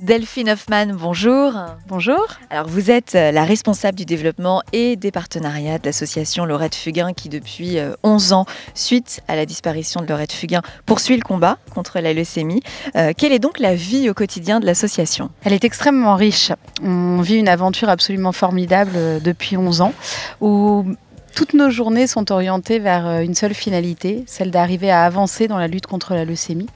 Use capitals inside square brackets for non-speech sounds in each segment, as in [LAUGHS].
Delphine Hoffman, bonjour. Bonjour. Alors vous êtes euh, la responsable du développement et des partenariats de l'association Laurette Fugain qui depuis 11 euh, ans, suite à la disparition de Laurette Fugain, poursuit le combat contre la leucémie. Euh, quelle est donc la vie au quotidien de l'association? Elle est extrêmement riche. On vit une aventure absolument formidable depuis 11 ans où toutes nos journées sont orientées vers euh, une seule finalité, celle d'arriver à avancer dans la lutte contre la leucémie.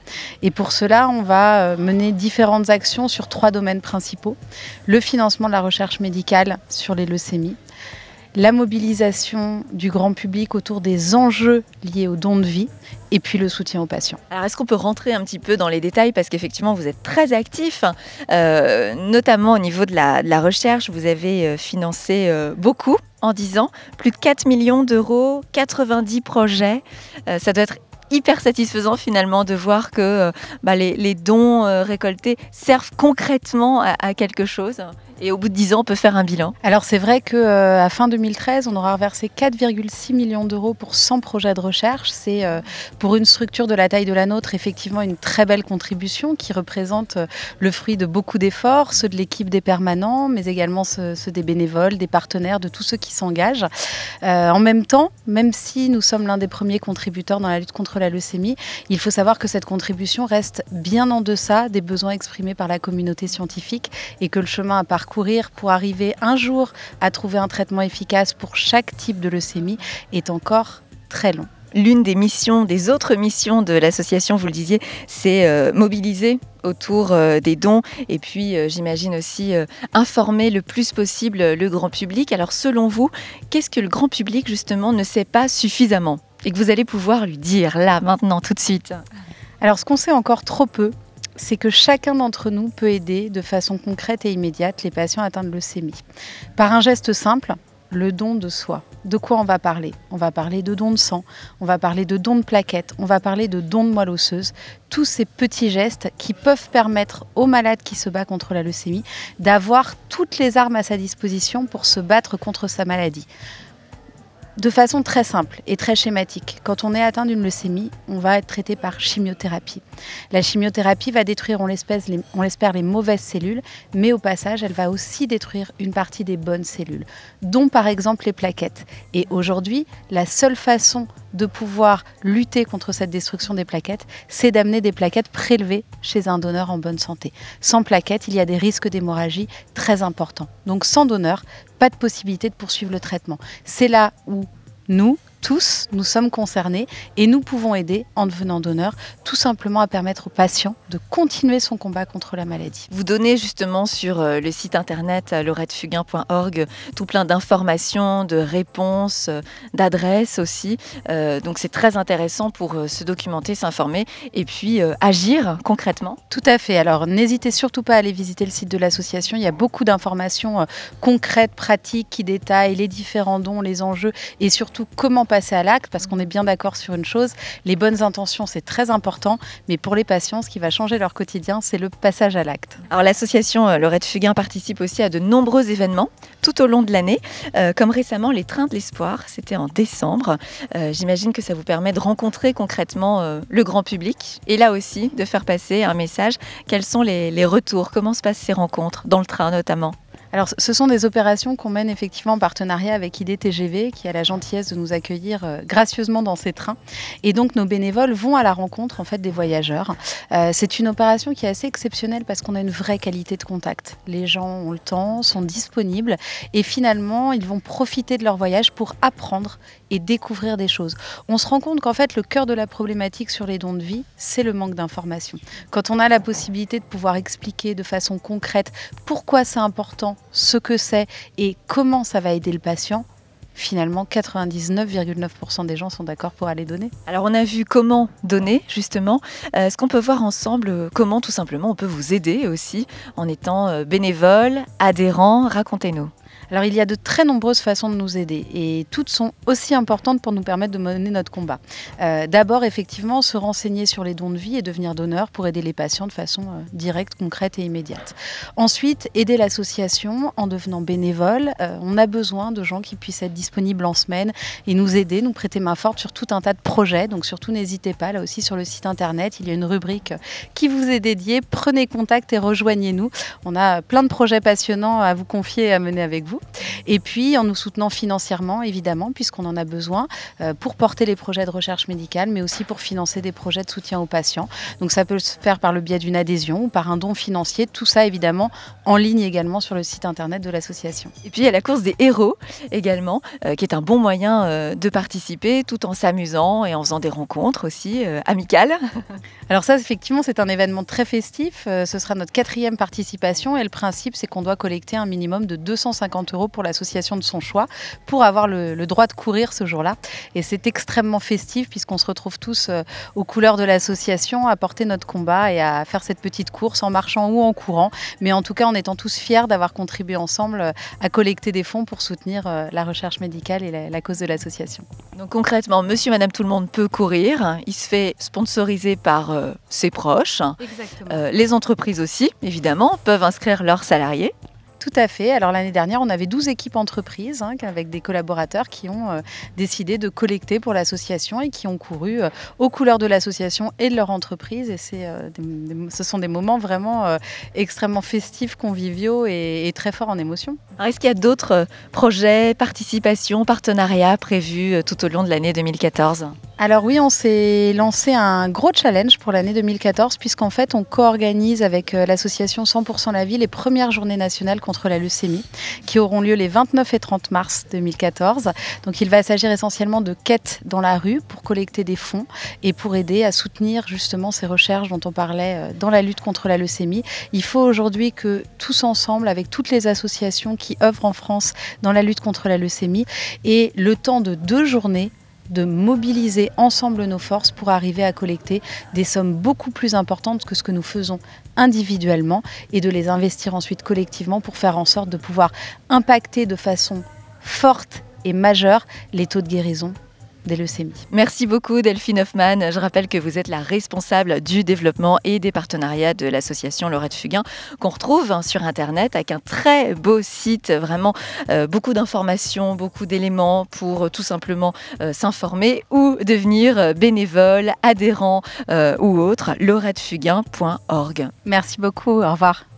Et pour cela, on va euh, mener différentes actions sur trois domaines principaux. Le financement de la recherche médicale sur les leucémies, la mobilisation du grand public autour des enjeux liés aux dons de vie et puis le soutien aux patients. Alors est-ce qu'on peut rentrer un petit peu dans les détails? Parce qu'effectivement vous êtes très actif, euh, notamment au niveau de la, recherche, vous avez financé beaucoup en 10 ans. Plus de 4 millions d'euros, 90 projets. Euh, ça doit être hyper satisfaisant finalement de voir que euh, bah, les, dons euh, récoltés servent concrètement à, quelque chose. Et au bout de 10 ans, on peut faire un bilan. Alors c'est vrai qu'à euh, fin 2013, on aura reversé 4,6 millions d'euros pour 100 projets de recherche. C'est pour une structure de la taille de la nôtre effectivement une très belle contribution qui représente le fruit de beaucoup d'efforts, ceux de l'équipe des permanents, mais également ceux, des bénévoles, des partenaires, de tous ceux qui s'engagent. en même temps, même si nous sommes l'un des premiers contributeurs dans la lutte contre la leucémie, il faut savoir que cette contribution reste bien en deçà des besoins exprimés par la communauté scientifique et que le chemin à parcourir pour arriver un jour à trouver un traitement efficace pour chaque type de leucémie est encore très long. L'une des missions, des autres missions de l'association, vous le disiez, c'est euh, mobiliser autour euh, des dons et puis euh, j'imagine aussi informer le plus possible le grand public. Alors selon vous, qu'est-ce que le grand public justement ne sait pas suffisamment et que vous allez pouvoir lui dire là, maintenant, tout de suite? Alors ce qu'on sait encore trop peu, c'est que chacun d'entre nous peut aider de façon concrète et immédiate les patients atteints de leucémie. Par un geste simple, le don de soi. De quoi on va parler? On va parler de dons de sang, on va parler de dons de plaquettes, on va parler de dons de moelle osseuse. Tous ces petits gestes qui peuvent permettre aux malades qui se battent contre la leucémie d'avoir toutes les armes à sa disposition pour se battre contre sa maladie. De façon très simple et très schématique, quand on est atteint d'une leucémie, on va être traité par chimiothérapie. La chimiothérapie va détruire, on l'espère, les, mauvaises cellules, mais au passage, elle va aussi détruire une partie des bonnes cellules, dont par exemple les plaquettes. Et aujourd'hui, la seule façon de pouvoir lutter contre cette destruction des plaquettes, c'est d'amener des plaquettes prélevées chez un donneur en bonne santé. Sans plaquettes, il y a des risques d'hémorragie très importants. Donc sans donneur, pas de possibilité de poursuivre le traitement. C'est là où nous, tous, nous sommes concernés et nous pouvons aider en devenant donneurs, tout simplement à permettre aux patients de continuer son combat contre la maladie. Vous donnez justement sur euh, le site internet euh, lorettefugain.org tout plein d'informations, de réponses, euh, d'adresses aussi. donc c'est très intéressant pour se documenter, s'informer et puis agir concrètement. Tout à fait. Alors n'hésitez surtout pas à aller visiter le site de l'association. Il y a beaucoup d'informations concrètes, pratiques qui détaillent les différents dons, les enjeux et surtout comment passer à l'acte parce qu'on est bien d'accord sur une chose, les bonnes intentions c'est très important, mais pour les patients, ce qui va changer leur quotidien, c'est le passage à l'acte. Alors l'association euh, Lorette Fugain participe aussi à de nombreux événements tout au long de l'année, euh, comme récemment les Trains de l'Espoir, c'était en décembre. Euh, j'imagine que ça vous permet de rencontrer concrètement le grand public et là aussi de faire passer un message. Quels sont les, les retours? Comment se passent ces rencontres, dans le train notamment? Alors, ce sont des opérations qu'on mène effectivement en partenariat avec IDTGV, qui a la gentillesse de nous accueillir euh, gracieusement dans ces trains. Et donc, nos bénévoles vont à la rencontre en fait des voyageurs. Euh, c'est une opération qui est assez exceptionnelle parce qu'on a une vraie qualité de contact. Les gens ont le temps, sont disponibles, et finalement, ils vont profiter de leur voyage pour apprendre et découvrir des choses. On se rend compte qu'en fait, le cœur de la problématique sur les dons de vie, c'est le manque d'information. Quand on a la possibilité de pouvoir expliquer de façon concrète pourquoi c'est important ce que c'est et comment ça va aider le patient, finalement 99,9% des gens sont d'accord pour aller donner. Alors on a vu comment donner justement. Euh, est-ce qu'on peut voir ensemble euh, comment tout simplement on peut vous aider aussi en étant euh, bénévole, adhérent Racontez-nous. Alors il y a de très nombreuses façons de nous aider et toutes sont aussi importantes pour nous permettre de mener notre combat. Euh, d'abord, effectivement, se renseigner sur les dons de vie et devenir donneur pour aider les patients de façon euh, directe, concrète et immédiate. Ensuite, aider l'association en devenant bénévole. Euh, on a besoin de gens qui puissent être disponibles en semaine et nous aider, nous prêter main forte sur tout un tas de projets. Donc surtout, n'hésitez pas, là aussi sur le site internet, il y a une rubrique qui vous est dédiée. Prenez contact et rejoignez-nous. On a plein de projets passionnants à vous confier et à mener avec vous. Et puis, en nous soutenant financièrement, évidemment, puisqu'on en a besoin euh, pour porter les projets de recherche médicale, mais aussi pour financer des projets de soutien aux patients. Donc, ça peut se faire par le biais d'une adhésion ou par un don financier. Tout ça, évidemment, en ligne également sur le site internet de l'association. Et puis, il y a la course des héros également, euh, qui est un bon moyen euh, de participer tout en s'amusant et en faisant des rencontres aussi amicales. [LAUGHS] Alors ça, effectivement, c'est un événement très festif. ce sera notre quatrième participation et le principe, c'est qu'on doit collecter un minimum de 250 euros pour l'association de son choix pour avoir le, droit de courir ce jour-là. Et c'est extrêmement festif puisqu'on se retrouve tous euh, aux couleurs de l'association à porter notre combat et à faire cette petite course en marchant ou en courant, mais en tout cas en étant tous fiers d'avoir contribué ensemble euh, à collecter des fonds pour soutenir euh, la recherche médicale et la, cause de l'association. Donc concrètement, monsieur, madame, tout le monde peut courir. Il se fait sponsoriser par ses proches. les entreprises aussi, évidemment, peuvent inscrire leurs salariés. Tout à fait. Alors l'année dernière, on avait 12 équipes entreprises hein, avec des collaborateurs qui ont euh, décidé de collecter pour l'association et qui ont couru euh, aux couleurs de l'association et de leur entreprise. Et euh, ce sont des moments vraiment extrêmement festifs, conviviaux et, très forts en émotion. est-ce qu'il y a d'autres projets, participations, partenariats prévus tout au long de l'année 2014 alors oui, on s'est lancé un gros challenge pour l'année 2014 puisqu'en fait on co-organise avec l'association 100% la vie les premières journées nationales contre la leucémie, qui auront lieu les 29 et 30 mars 2014. Donc il va s'agir essentiellement de quêtes dans la rue pour collecter des fonds et pour aider à soutenir justement ces recherches dont on parlait euh, dans la lutte contre la leucémie. Il faut aujourd'hui que tous ensemble, avec toutes les associations qui œuvrent en France dans la lutte contre la leucémie, et le temps de deux journées de mobiliser ensemble nos forces pour arriver à collecter des sommes beaucoup plus importantes que ce que nous faisons individuellement et de les investir ensuite collectivement pour faire en sorte de pouvoir impacter de façon forte et majeure les taux de guérison des leucémies. Merci beaucoup Delphine Hoffman. Je rappelle que vous êtes la responsable du développement et des partenariats de l'association Laurette Fugain qu'on retrouve hein, sur Internet avec un très beau site, vraiment euh, beaucoup d'informations, beaucoup d'éléments pour euh, tout simplement euh, s'informer ou devenir bénévole, adhérent ou autre, laurettefugain.org. Merci beaucoup, au revoir.